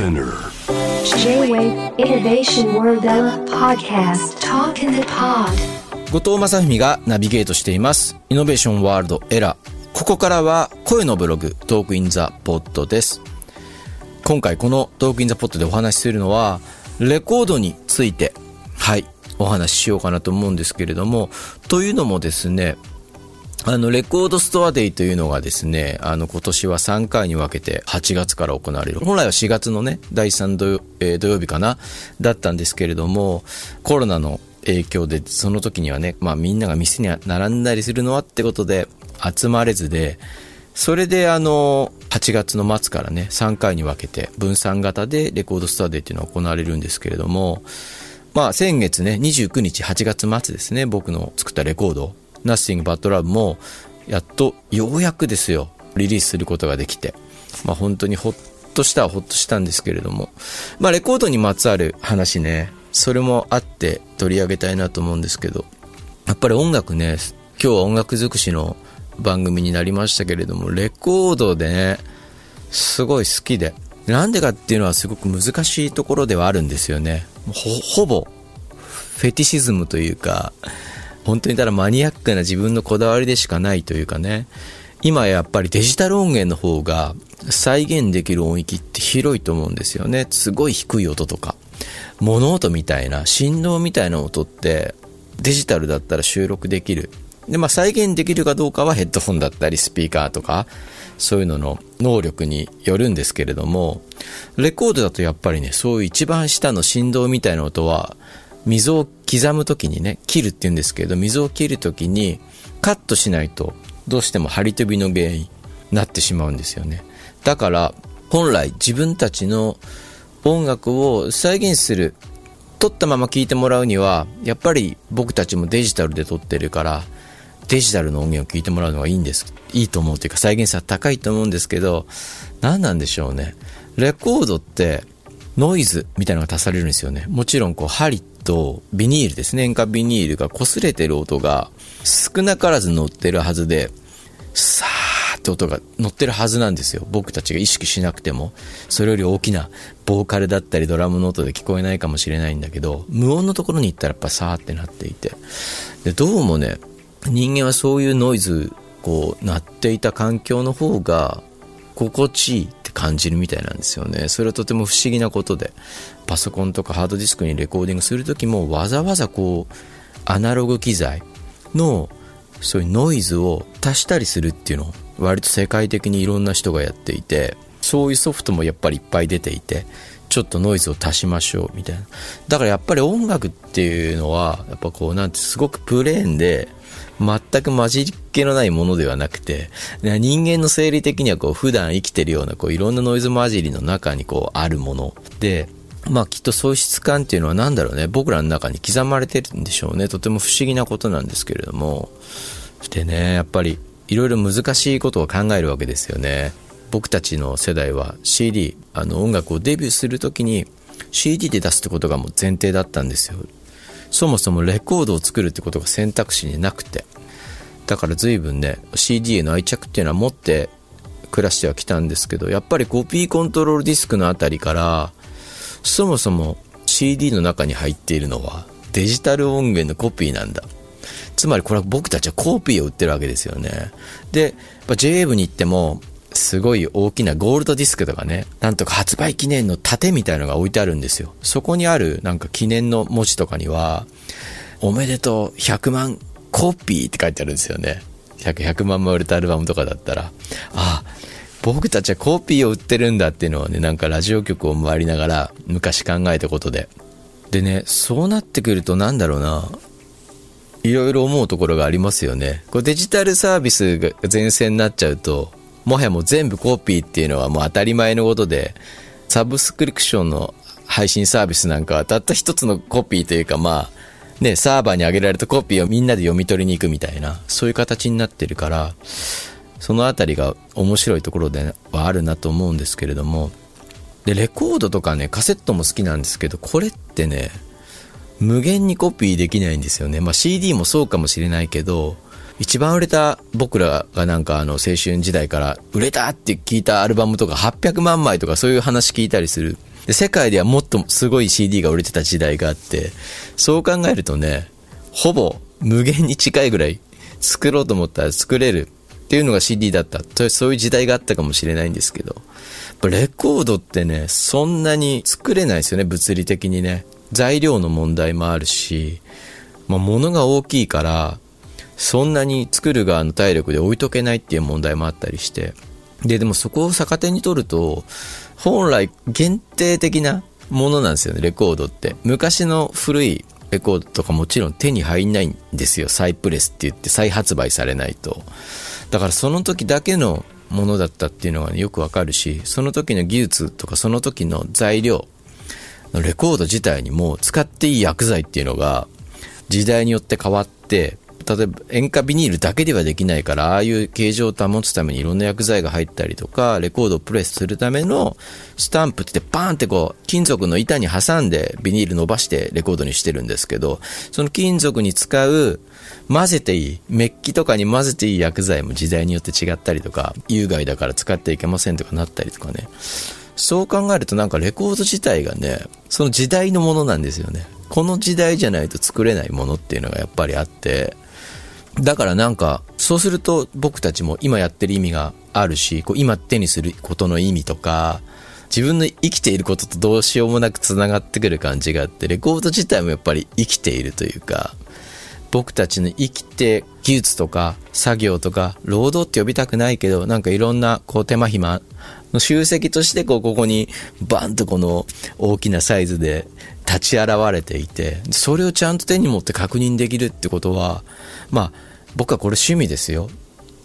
Spinner J-Wave Innovation World Podcast Talk in the Pod 後藤正文がナビゲートしています。イノベーションワールドエラ。ここからは声のブログ、トークインザポッドです。今回このトークインザポッドでお話しするのは、レコードについて、はい、お話ししようかなと思うんですけれども、というのもですね、あの、レコードストアデイというのがですね、あの、今年は3回に分けて8月から行われる。本来は4月のね、第3土曜,、えー土曜日かな、だったんですけれども、コロナの影響で、その時にはね、まあみんなが店に並んだりするのはってことで集まれずで、それであの、8月の末からね、3回に分けて分散型でレコードストアデイっていうのが行われるんですけれども、まあ先月ね、29日8月末ですね、僕の作ったレコード、Nothing But Love も、やっとようやくですよ、リリースすることができて、まあ本当にほっとしたはほっとしたんですけれども、まあレコードにまつわる話ね、それもあって取り上げたいなと思うんですけど、やっぱり音楽ね、今日は音楽尽くしの番組になりましたけれども、レコードでね、すごい好きで、なんでかっていうのはすごく難しいところではあるんですよね。ほ、ほぼ、フェティシズムというか、本当にただマニアックな自分のこだわりでしかないというかね、今やっぱりデジタル音源の方が再現できる音域って広いと思うんですよね。すごい低い音とか、物音みたいな、振動みたいな音ってデジタルだったら収録できる。で、まあ再現できるかどうかはヘッドホンだったりスピーカーとか、そういうのの能力によるんですけれども、レコードだとやっぱりね、そういう一番下の振動みたいな音は、溝を刻むときにね、切るって言うんですけど、溝を切るときにカットしないと、どうしても張り飛びの原因になってしまうんですよね。だから、本来自分たちの音楽を再現する、撮ったまま聴いてもらうには、やっぱり僕たちもデジタルで撮ってるから、デジタルの音源を聞いてもらうのがいいんです。いいと思うというか再現性は高いと思うんですけど、何なんでしょうね。レコードってノイズみたいなのが足されるんですよね。もちろんこう針とビニールですね。塩化ビニールが擦れてる音が少なからず乗ってるはずで、さーって音が乗ってるはずなんですよ。僕たちが意識しなくても。それより大きなボーカルだったりドラムの音で聞こえないかもしれないんだけど、無音のところに行ったらやっぱさーってなっていて。で、どうもね、人間はそういうノイズ、こう、鳴っていた環境の方が、心地いいって感じるみたいなんですよね。それはとても不思議なことで、パソコンとかハードディスクにレコーディングするときも、わざわざこう、アナログ機材の、そういうノイズを足したりするっていうのを、割と世界的にいろんな人がやっていて、そういうソフトもやっぱりいっぱい出ていて、ちょっとノイズを足しましょうみたいな。だからやっぱり音楽っていうのは、やっぱこうなんてすごくプレーンで、全く混じり気のないものではなくて、人間の生理的にはこう普段生きてるようなこういろんなノイズ混じりの中にこうあるもので、まあきっとそういう質感っていうのは何だろうね、僕らの中に刻まれてるんでしょうね。とても不思議なことなんですけれども。でね、やっぱりいろいろ難しいことを考えるわけですよね。僕たちの世代は CD、あの音楽をデビューするときに CD で出すってことがもう前提だったんですよ。そもそもレコードを作るってことが選択肢になくて。だから随分ね、CD への愛着っていうのは持って暮らしてはきたんですけど、やっぱりコピーコントロールディスクのあたりから、そもそも CD の中に入っているのはデジタル音源のコピーなんだ。つまりこれは僕たちはコピーを売ってるわけですよね。で、JWAVE に行っても、すごい大きなゴールドディスクとかね、なんとか発売記念の盾みたいのが置いてあるんですよ。そこにあるなんか記念の文字とかには、おめでとう100万コピーって書いてあるんですよね。100, 100万枚売れたアルバムとかだったら、ああ、僕たちはコピーを売ってるんだっていうのはね、なんかラジオ局を回りながら昔考えたことで。でね、そうなってくるとなんだろうな、いろいろ思うところがありますよね。これデジタルサービスが前線になっちゃうと、もはやもう全部コピーっていうのはもう当たり前のことで、サブスクリプションの配信サービスなんかはたった一つのコピーというかまあ、ね、サーバーに上げられたコピーをみんなで読み取りに行くみたいな、そういう形になってるから、そのあたりが面白いところではあるなと思うんですけれども、で、レコードとかね、カセットも好きなんですけど、これってね、無限にコピーできないんですよね。まあ CD もそうかもしれないけど、一番売れた僕らがなんかあの青春時代から売れたって聞いたアルバムとか800万枚とかそういう話聞いたりするで、世界ではもっとすごい CD が売れてた時代があって、そう考えるとね、ほぼ無限に近いぐらい作ろうと思ったら作れるっていうのが CD だった。とそういう時代があったかもしれないんですけど、レコードってね、そんなに作れないですよね、物理的にね。材料の問題もあるし、まあ、物が大きいから、そんなに作る側の体力で置いとけないっていう問題もあったりして。で、でもそこを逆手に取ると、本来限定的なものなんですよね、レコードって。昔の古いレコードとかもちろん手に入んないんですよ。サイプレスって言って再発売されないと。だからその時だけのものだったっていうのが、ね、よくわかるし、その時の技術とかその時の材料、レコード自体にも使っていい薬剤っていうのが時代によって変わって、例えば塩化ビニールだけではできないから、ああいう形状を保つためにいろんな薬剤が入ったりとか、レコードをプレスするためのスタンプってバーンってこう、金属の板に挟んでビニール伸ばしてレコードにしてるんですけど、その金属に使う混ぜていい、メッキとかに混ぜていい薬剤も時代によって違ったりとか、有害だから使っていけませんとかなったりとかね。そう考えるとなんかレコード自体がね、その時代のものなんですよね。この時代じゃないと作れないものっていうのがやっぱりあって、だからなんか、そうすると僕たちも今やってる意味があるし、こう今手にすることの意味とか、自分の生きていることとどうしようもなく繋がってくる感じがあって、レコード自体もやっぱり生きているというか、僕たちの生きて技術とか作業とか労働って呼びたくないけどなんかいろんなこう手間暇の集積としてこうここにバンとこの大きなサイズで立ち現れていてそれをちゃんと手に持って確認できるってことはまあ僕はこれ趣味ですよ。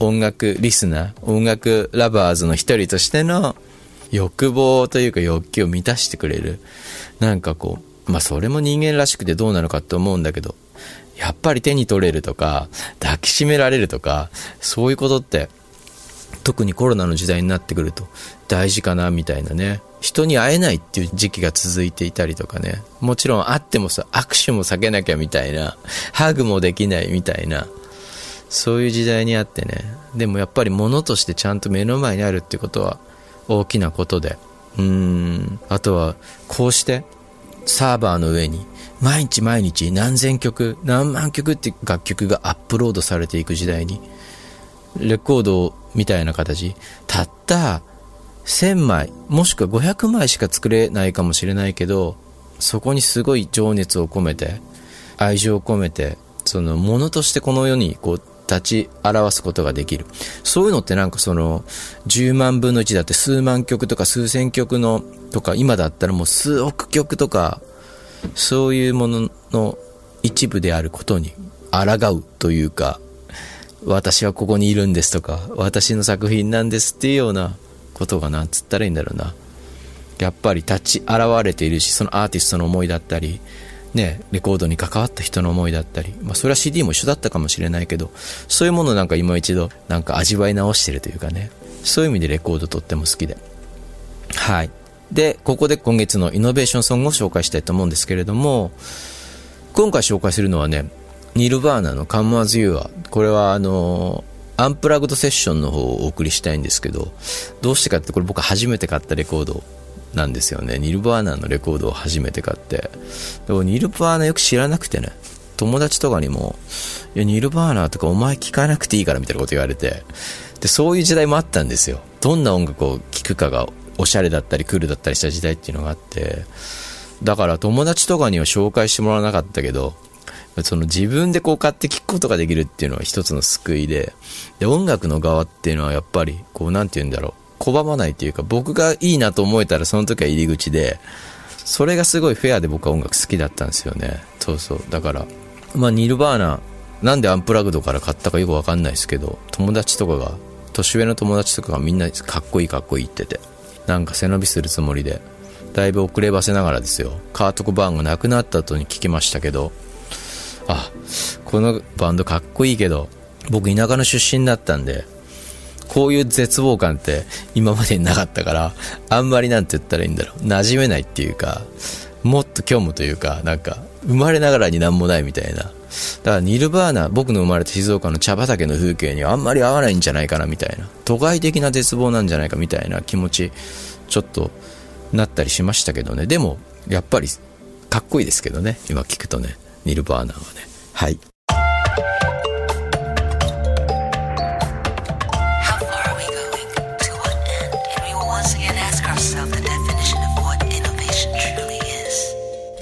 音楽リスナー音楽ラバーズの一人としての欲望というか欲求を満たしてくれる。なんかこうまあそれも人間らしくてどうなのかって思うんだけどやっぱり手に取れるとか、抱きしめられるとか、そういうことって、特にコロナの時代になってくると大事かなみたいなね。人に会えないっていう時期が続いていたりとかね。もちろん会ってもさ、握手も避けなきゃみたいな、ハグもできないみたいな、そういう時代にあってね。でもやっぱり物としてちゃんと目の前にあるってことは大きなことで。うーん。あとは、こうして、サーバーの上に毎日毎日何千曲何万曲って楽曲がアップロードされていく時代にレコードみたいな形。たった1000枚もしくは500枚しか作れないかもしれないけどそこにすごい情熱を込めて愛情を込めてそのものとしてこの世にこう立ち表すことができる。そういうのってなんかその、10万分の1だって数万曲とか数千曲の、とか、今だったらもう数億曲とか、そういうものの一部であることに抗うというか、私はここにいるんですとか、私の作品なんですっていうようなことがなんつったらいいんだろうな。やっぱり立ち現れているし、そのアーティストの思いだったり、ね、レコードに関わった人の思いだったり、まあそれは CD も一緒だったかもしれないけど、そういうものなんか今一度なんか味わい直してるというかね、そういう意味でレコードとっても好きで。はい。で、ここで今月のイノベーションソングを紹介したいと思うんですけれども、今回紹介するのはね、ニルバーナの Come As You は、これはあのアンプラグドセッションの方をお送りしたいんですけど、どうしてかってこれ僕初めて買ったレコードなんですよね。ニルバーナのレコードを初めて買って。でもニルバーナよく知らなくてね、友達とかにも、いや、ニルバーナとかお前聞かなくていいからみたいなこと言われて、で、そういう時代もあったんですよ。どんな音楽を聴くかがおしゃれだったりクールだったりした時代っていうのがあって、だから友達とかには紹介してもらわなかったけど、その自分でこう買って聴くことができるっていうのは一つの救いで、で、音楽の側っていうのはやっぱり、こうなんて言うんだろう、拒まないというか、僕がいいなと思えたらその時は入り口で、それがすごいフェアで僕は音楽好きだったんですよね。そうそう。だから、まあ、ニルバーナ、なんでアンプラグドから買ったかよくわかんないですけど、友達とかが、年上の友達とかがみんなかっこいいかっこいいって言ってて、なんか背伸びするつもりで、だいぶ遅ればせながらですよ。カート・コバーンが亡くなった後に聞きましたけど、あ、このバンドかっこいいけど、僕田舎の出身だったんで、こういう絶望感って今までになかったから、あんまりなんて言ったらいいんだろう。馴染めないっていうか、もっと虚無というか、なんか、生まれながらになんもないみたいな。だからニルバーナ、僕の生まれた静岡の茶畑の風景にはあんまり合わないんじゃないかなみたいな。都会的な絶望なんじゃないかみたいな気持ち、ちょっとなったりしましたけどね。でも、やっぱり、かっこいいですけどね。今聞くとね。ニルバーナはね。はい。